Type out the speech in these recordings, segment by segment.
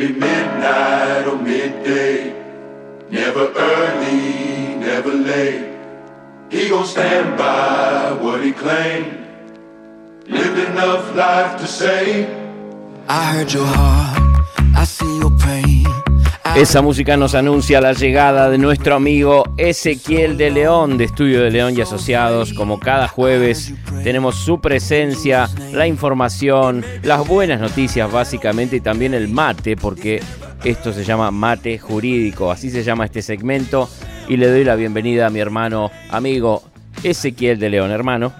Maybe midnight or midday. Never early, never late. He gon' stand by what he claimed. Lived enough life to say. I heard your heart, Esa música nos anuncia la llegada de nuestro amigo Ezequiel de León de Estudio de León y Asociados. Como cada jueves tenemos su presencia, la información, las buenas noticias básicamente y también el mate porque esto se llama mate jurídico, así se llama este segmento y le doy la bienvenida a mi hermano, amigo Ezequiel de León, hermano.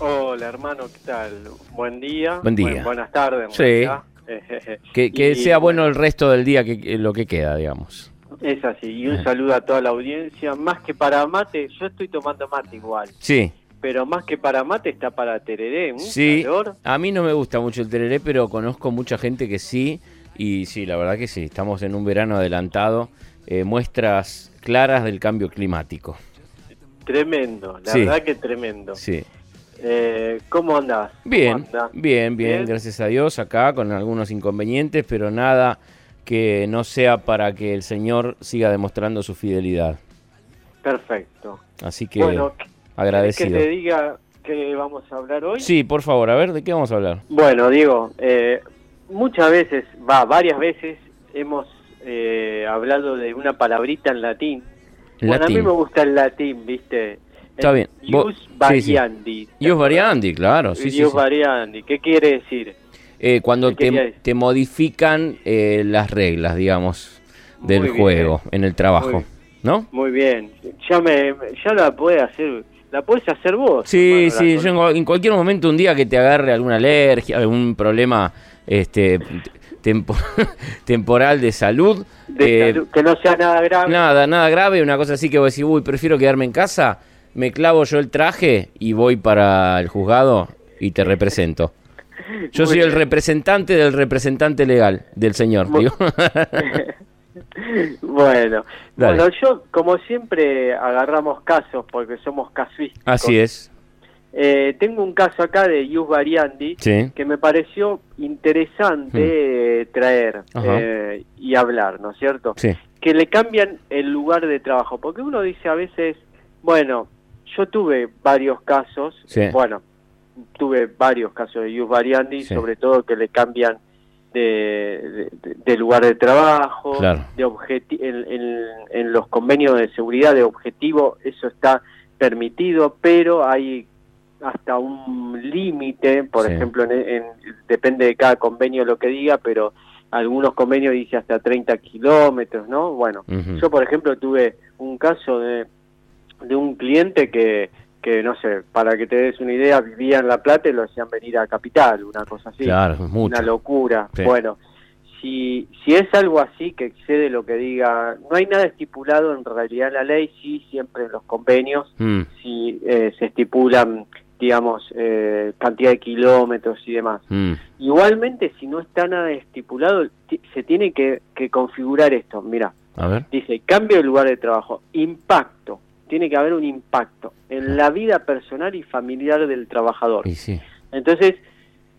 Hola hermano, ¿qué tal? Buen día. Buen día. buenas tardes. Sí. Que, que Y, sea bueno el resto del día, que, que lo que queda, digamos. Es así, y un saludo a toda la audiencia. Más que para mate, yo estoy tomando mate igual, Sí, pero más que para mate está para tereré, un sí. calor. A mí no me gusta mucho el tereré, pero conozco mucha gente que sí. Y sí, la verdad que sí, estamos en un verano adelantado. eh, muestras claras del cambio climático. Tremendo, la Sí. verdad que tremendo. Sí. Eh, ¿Cómo andás? ¿Cómo Bien, andás? bien, bien, Bien. gracias a Dios, acá con algunos inconvenientes, pero nada que no sea para que el Señor siga demostrando su fidelidad. Perfecto. Así que bueno, ¿querés que agradecido. te diga que vamos a hablar hoy? Sí, por favor, a ver, ¿de qué vamos a hablar? Bueno, Diego, eh, muchas veces, va, varias veces hemos eh, hablado de una palabrita en latín. Bueno, a mí Latín. me gusta el latín, ¿viste? Está bien. Vos- Ius sí, sí. variandi. variandi, claro, sí, Ius variandi. ¿Qué quiere decir? Eh, cuando ¿Qué quería te, te modifican eh, las reglas, digamos, del Muy bien. juego en el trabajo, Muy- ¿no? Muy bien. Ya me, ya la puedes hacer, la puedes hacer vos. Sí, hermano, sí, yo en cual- en cualquier momento, un día que te agarre alguna alergia, algún problema este tempo- temporal de salud, de eh, salud, que no sea nada grave. nada, nada grave, una cosa así que vos decís, uy, prefiero quedarme en casa, me clavo yo el traje y voy para el juzgado y te represento. Yo soy el representante del representante legal del señor. Bueno, Dale. bueno, yo como siempre agarramos casos porque somos casuísticos. Así es. Eh, tengo un caso acá de Ius Variandi Sí. que me pareció interesante eh, traer eh, y hablar, ¿no es cierto? Sí. Que le cambian el lugar de trabajo, porque uno dice a veces, bueno, yo tuve varios casos, Sí. bueno, tuve varios casos de Ius Variandi, Sí. sobre todo que le cambian de, de- de lugar de trabajo, Claro. de objeti- en, en- en los convenios de seguridad de objetivo, eso está permitido, pero hay hasta un límite, por Sí. ejemplo, en, en- depende de cada convenio lo que diga, pero algunos convenios dice hasta 30 kilómetros, ¿no? Bueno, yo por ejemplo tuve un caso de, de un cliente que, que, no sé, para que te des una idea, vivía en La Plata y lo hacían venir a Capital, una cosa así Claro, mucho. una locura. Sí. Bueno, si, si es algo así que excede lo que diga, no hay nada estipulado en realidad en la ley, sí, siempre en los convenios, Mm, si eh, se estipulan, digamos, eh, cantidad de kilómetros y demás. mm. Igualmente, si no está nada estipulado, ti- se tiene que, que configurar esto. Mira, dice, cambio de lugar de trabajo, impacto, tiene que haber un impacto en la vida personal y familiar del trabajador. Y sí. Entonces,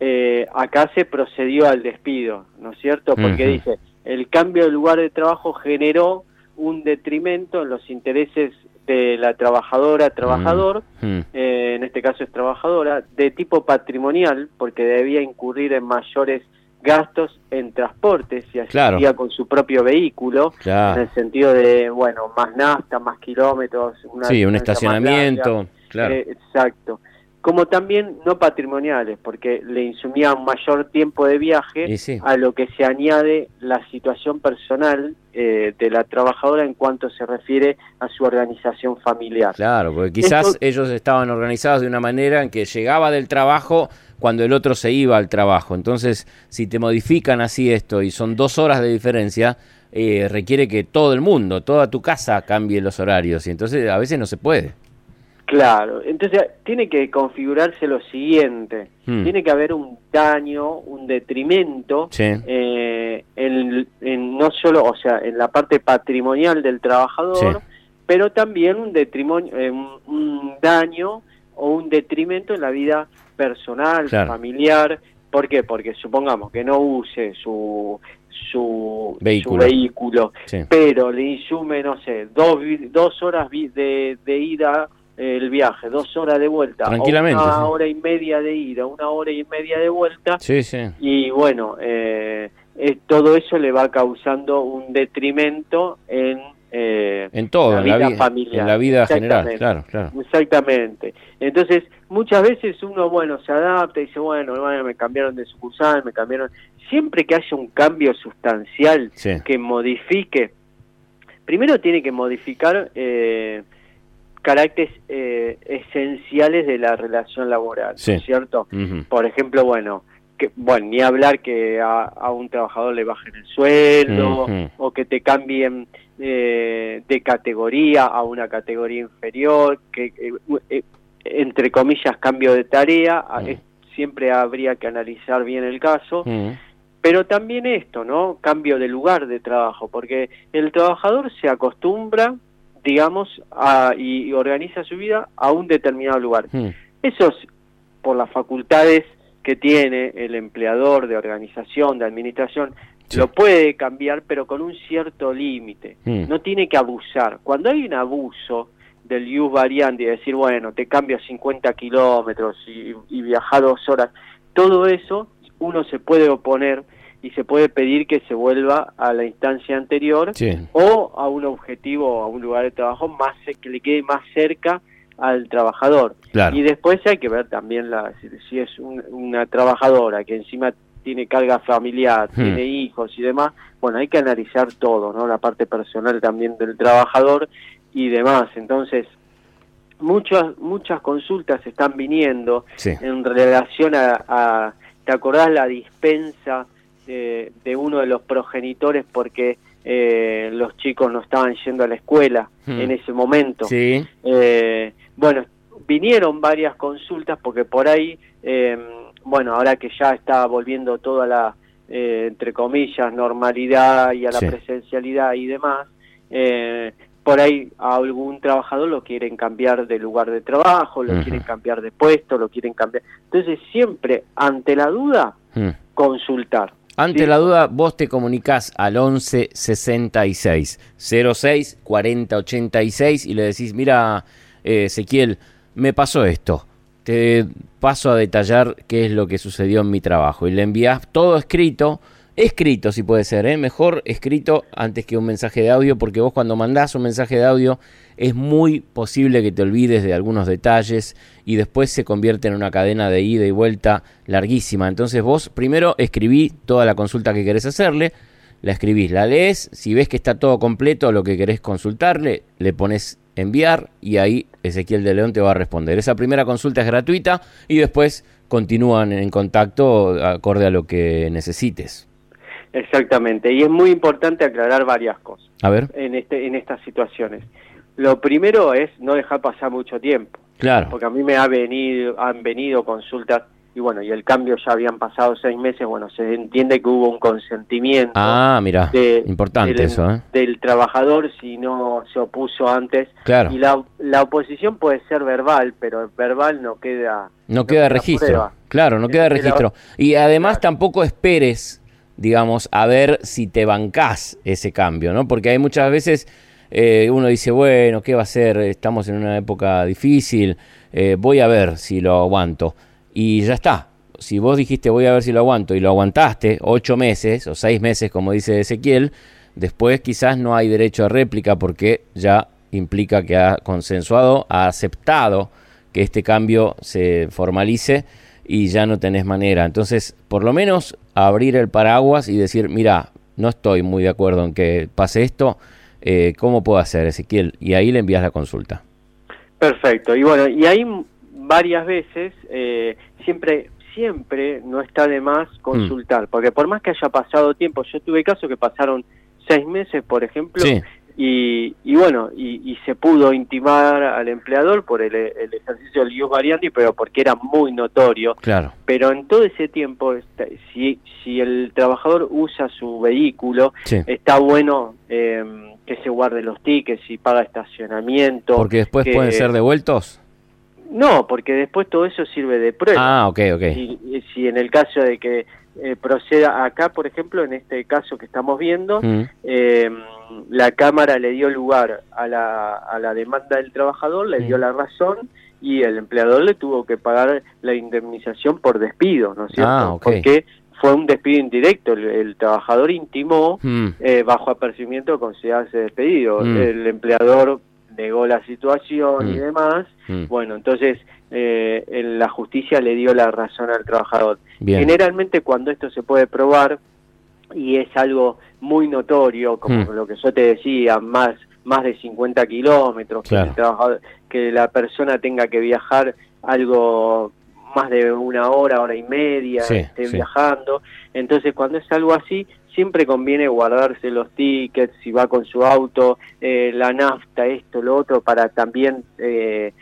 eh, acá se procedió al despido, ¿no es cierto? Porque dice, el cambio de lugar de trabajo generó un detrimento en los intereses de la trabajadora, trabajador, Mm. eh, en este caso es trabajadora, de tipo patrimonial, porque debía incurrir en mayores gastos en transportes y Claro. asistía con su propio vehículo, en Claro. el sentido de, bueno, más nafta, más kilómetros, una Sí, un estacionamiento. larga. Claro. Eh, exacto. Como también no patrimoniales, porque le insumía un mayor tiempo de viaje, sí. a lo que se añade la situación personal eh, de la trabajadora en cuanto se refiere a su organización familiar. Claro, porque quizás Esto- ellos estaban organizados de una manera en que llegaba del trabajo cuando el otro se iba al trabajo. Entonces, si te modifican así esto y son dos horas de diferencia, eh, requiere que todo el mundo, toda tu casa cambie los horarios. Y entonces a veces no se puede. Claro, entonces tiene que configurarse lo siguiente, Hmm. tiene que haber un daño, un detrimento Sí. eh, en, en no solo, o sea, en la parte patrimonial del trabajador, Sí. pero también un detrimonio, eh, un, un daño o un detrimento en la vida personal, Claro. familiar. ¿Por qué? Porque supongamos que no use su, su Vehículo. su vehículo, Sí. pero le insume, no sé, dos, dos horas de, de ida el viaje, dos horas de vuelta, Tranquilamente, una sí. hora y media de ida, una hora y media de vuelta, Sí, sí. y bueno, eh, todo eso le va causando un detrimento en... eh, En todo, La vida vi- familiar. en la vida general, claro, claro. Exactamente. Entonces, muchas veces uno, bueno, se adapta y dice, bueno, bueno, me cambiaron de sucursal, me cambiaron... Siempre que haya un cambio sustancial que modifique, primero tiene que modificar eh, caracteres eh, esenciales de la relación laboral, Sí. ¿no es cierto? Por ejemplo, bueno, que, bueno, ni hablar que a, a un trabajador le bajen el sueldo o que te cambien eh, de categoría a una categoría inferior, que eh, eh, entre comillas cambio de tarea, siempre habría que analizar bien el caso, pero también esto, ¿no? Cambio de lugar de trabajo, porque el trabajador se acostumbra, digamos, a, y, y organiza su vida a un determinado lugar. Ujú. Eso es por las facultades que tiene el empleador de organización, de administración, Sí. lo puede cambiar, pero con un cierto límite. Mm. No tiene que abusar. Cuando hay un abuso del use variante y decir, bueno, te cambio 50 kilómetros y, y viaja dos horas, todo eso uno se puede oponer y se puede pedir que se vuelva a la instancia anterior Sí. o a un objetivo, a un lugar de trabajo más que le quede más cerca al trabajador. Claro. Y después hay que ver también la, si, si es un- una trabajadora que encima tiene carga familiar, Hmm. tiene hijos y demás, bueno, hay que analizar todo, ¿no? La parte personal también del trabajador y demás. Entonces, muchas muchas consultas están viniendo Sí. en relación a, a- ¿te acordás la dispensa de, de uno de los progenitores porque eh, los chicos no estaban yendo a la escuela Hmm. en ese momento? Sí. Eh, bueno, vinieron varias consultas porque por ahí, eh, bueno, ahora que ya está volviendo toda la, eh, entre comillas, normalidad y a la Sí. presencialidad y demás, eh, por ahí a algún trabajador lo quieren cambiar de lugar de trabajo, lo quieren cambiar de puesto, lo quieren cambiar. Entonces, siempre, ante la duda, Mm. consultar. Ante Sí. la duda, vos te comunicás al 11 66 06 40 86 y le decís, mira, eh, Ezequiel, me pasó esto. Te paso a detallar qué es lo que sucedió en mi trabajo. Y le envías todo escrito, escrito si puede ser, ¿eh? mejor escrito antes que un mensaje de audio, porque vos cuando mandás un mensaje de audio es muy posible que te olvides de algunos detalles y después se convierte en una cadena de ida y vuelta larguísima. Entonces vos primero escribí toda la consulta que querés hacerle, la escribís, la lees, si ves que está todo completo lo que querés consultarle, le pones enviar y ahí Ezequiel de León te va a responder. Esa primera consulta es gratuita y después continúan en contacto acorde a lo que necesites. Exactamente. Y es muy importante aclarar varias cosas. A ver, en este en estas situaciones. Lo primero es no dejar pasar mucho tiempo, claro. porque a mí me ha venido han venido consultas y bueno, y el cambio ya habían pasado seis meses, bueno, se entiende que hubo un consentimiento Ah, mira, de- importante del, eso, ¿eh? del trabajador si no se opuso antes. Claro. Y la, la oposición puede ser verbal, pero verbal no queda... No queda queda registro. prueba. Claro, no queda registro. Y además Claro. tampoco esperes, digamos, a ver si te bancás ese cambio, ¿no? Porque hay muchas veces eh, uno dice, bueno, ¿qué va a ser? Estamos en una época difícil, eh, voy a ver si lo aguanto. Y ya está. Si vos dijiste voy a ver si lo aguanto y lo aguantaste ocho meses o seis meses, como dice Ezequiel, después quizás no hay derecho a réplica porque ya implica que ha consensuado, ha aceptado que este cambio se formalice y ya no tenés manera. Entonces, por lo menos abrir el paraguas y decir, mira, no estoy muy de acuerdo en que pase esto, eh, ¿cómo puedo hacer, Ezequiel? Y ahí le envías la consulta. Perfecto. Y bueno, y ahí varias veces eh, siempre siempre no está de más consultar, porque por más que haya pasado tiempo, yo tuve casos que pasaron seis meses, por ejemplo, Sí, y, y bueno, y, y se pudo intimar al empleador por el, el ejercicio del ius variandi, pero porque era muy notorio. claro. Pero en todo ese tiempo, si, si el trabajador usa su vehículo, Sí. está bueno eh, que se guarde los tickets y paga estacionamiento. Porque después que- pueden ser devueltos. No, porque después todo eso sirve de prueba. Ah, ok, ok. Si, si en el caso de que eh, proceda acá, por ejemplo, en este caso que estamos viendo, Mm. eh, la Cámara le dio lugar a la, a la demanda del trabajador, le dio Mm. la razón y el empleador le tuvo que pagar la indemnización por despido, ¿no es cierto? Ah, ok. Porque fue un despido indirecto, el, el trabajador intimó Mm. eh, bajo apercibimiento de considerarse despedido, Mm. el empleador negó la situación y Mm. demás, Mm. bueno, entonces eh, en la justicia le dio la razón al trabajador. Bien. Generalmente cuando esto se puede probar y es algo muy notorio, como Mm. lo que yo te decía, más más de 50 kilómetros, que, el trabajador- que la persona tenga que viajar algo más de una hora, hora y media, Sí, esté sí. viajando. Entonces cuando es algo así, siempre conviene guardarse los tickets, si va con su auto, eh, la nafta, esto, lo otro, para también eh,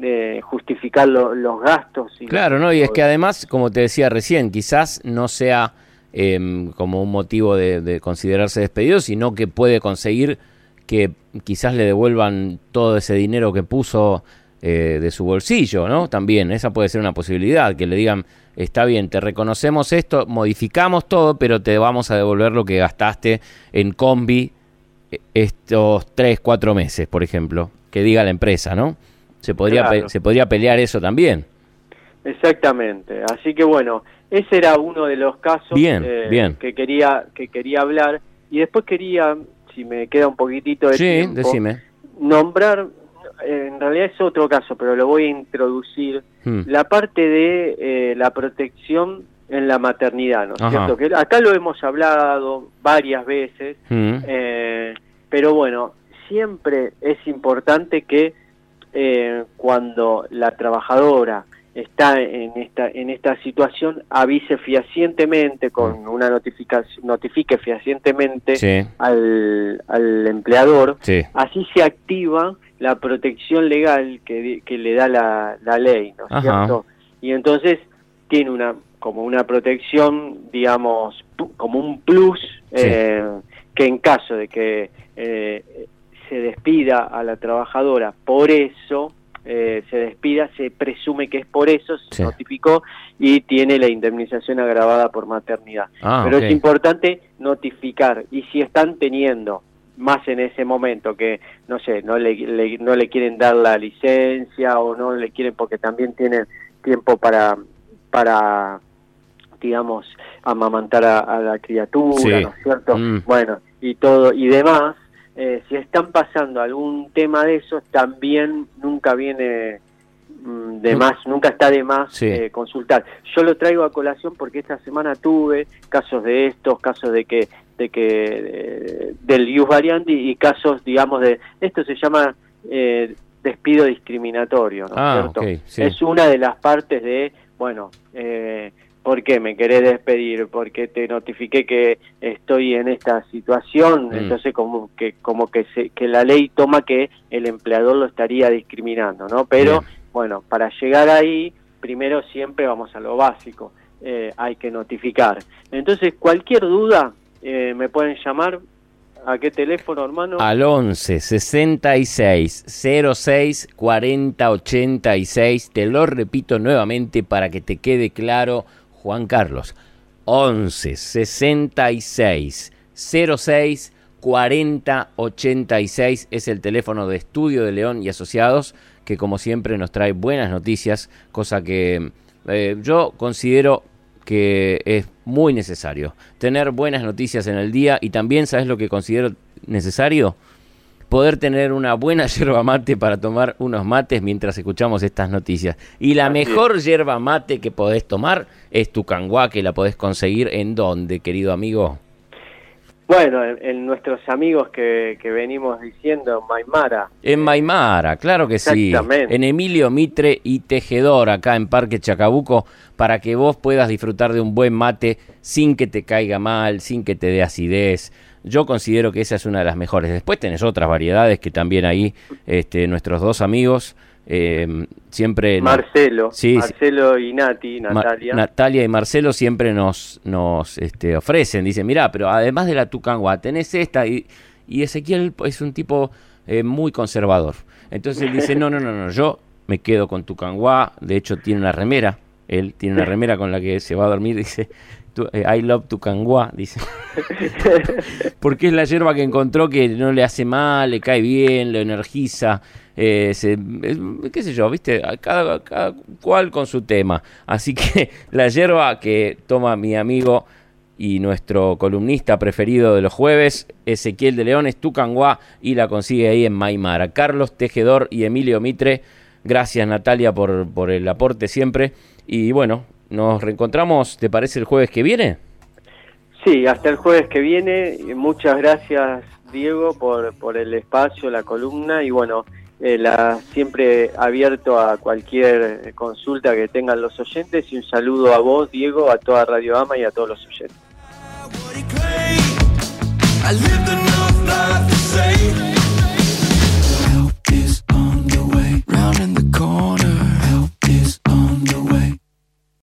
eh, justificar lo- los gastos. y Claro, los- ¿no? Y es que además, como te decía recién, quizás no sea em, como un motivo de, de considerarse despedido, sino que puede conseguir que quizás le devuelvan todo ese dinero que puso eh, de su bolsillo, ¿no? También, esa puede ser una posibilidad, que le digan, está bien, te reconocemos esto, modificamos todo, pero te vamos a devolver lo que gastaste en combi eh, estos tres, cuatro meses, por ejemplo, que diga la empresa, ¿no? Se podría, Claro. se podría pelear eso también. Exactamente. Así que bueno, ese era uno de los casos Bien, eh, bien. que quería que quería hablar y después quería, si me queda un poquitito de Sí, tiempo, decime. nombrar, en realidad es otro caso, pero lo voy a introducir, Hmm. la parte de eh, la protección en la maternidad, ¿no es cierto? Que acá lo hemos hablado varias veces, Mm. eh, pero bueno, siempre es importante que eh, cuando la trabajadora está en esta en esta situación avise fehacientemente con una notificación notifique fehacientemente. Sí, al, al empleador sí. así se activa la protección legal que, que le da la, la ley ¿no es cierto? y entonces tiene una como una protección digamos como un plus Sí. eh, que en caso de que eh, se despida a la trabajadora por eso eh, se despida se presume que es por eso se Sí. notificó y tiene la indemnización agravada por maternidad Ah, pero es importante notificar y si están teniendo más en ese momento que no sé no le, le- no le quieren dar la licencia o no le quieren porque también tienen tiempo para para digamos amamantar a, a la criatura Sí. no es cierto Mm. bueno y todo y demás eh, si están pasando algún tema de esos también nunca viene de Mm. más nunca está de más Sí. eh, consultar yo lo traigo a colación porque esta semana tuve casos de estos casos de que de que eh, del ius variandi y casos digamos de esto se llama eh, despido discriminatorio ¿no es Ah, cierto? sí. es una de las partes de bueno eh, ¿Por qué me querés despedir? Porque te notifiqué que estoy en esta situación, Mm. entonces como que como que se, que la ley toma que el empleador lo estaría discriminando, ¿no? Pero Bien. Bueno, para llegar ahí, primero siempre vamos a lo básico, eh, hay que notificar. Entonces cualquier duda eh, me pueden llamar. ¿A qué teléfono, hermano? Al 11 66 06 40 86. Te lo repito nuevamente para que te quede claro, Juan Carlos. 11 66 06 40 86 es el teléfono de estudio de León y Asociados que como siempre nos trae buenas noticias, cosa que eh, yo considero que es muy necesario tener buenas noticias en el día y también, ¿sabes lo que considero necesario? Poder tener una buena yerba mate para tomar unos mates mientras escuchamos estas noticias. Y la mejor yerba mate que podés tomar es tu canguá, que la podés conseguir en dónde, querido amigo. Bueno, en, en nuestros amigos que, que venimos diciendo, Maimara. En Maimara, claro que sí. Exactamente. En Emilio Mitre y Tejedor, acá en Parque Chacabuco, para que vos puedas disfrutar de un buen mate sin que te caiga mal, sin que te dé acidez. Yo considero que esa es una de las mejores. Después tenés otras variedades que también ahí este, nuestros dos amigos eh, siempre... Marcelo, sí. Marcelo y Nati, Ma- Natalia. Natalia y Marcelo siempre nos, nos este, ofrecen, dicen, mirá, pero además de la Tucangua, tenés esta, y, y Ezequiel es un tipo eh, muy conservador. Entonces él dice, no, no, no, no, yo me quedo con Tucanguá. De hecho, tiene una remera. Él tiene una remera con la que se va a dormir. Dice, eh, I love Tucanguá. Dice. Porque es la hierba que encontró que no le hace mal, le cae bien, lo energiza. Eh, qué sé yo, viste, cada, cada cual con su tema. Así que la hierba que toma mi amigo y nuestro columnista preferido de los jueves, Ezequiel de León, es Tucanguá y la consigue ahí en Maimara. Carlos Tejedor y Emilio Mitre, gracias Natalia por, por el aporte siempre. Y bueno, nos reencontramos, ¿te parece el jueves que viene? Sí, hasta el jueves que viene. Muchas gracias, Diego, por, por el espacio, la columna y bueno, eh, la, siempre abierto a cualquier consulta que tengan los oyentes y un saludo a vos, Diego, a toda Radio Ama y a todos los oyentes.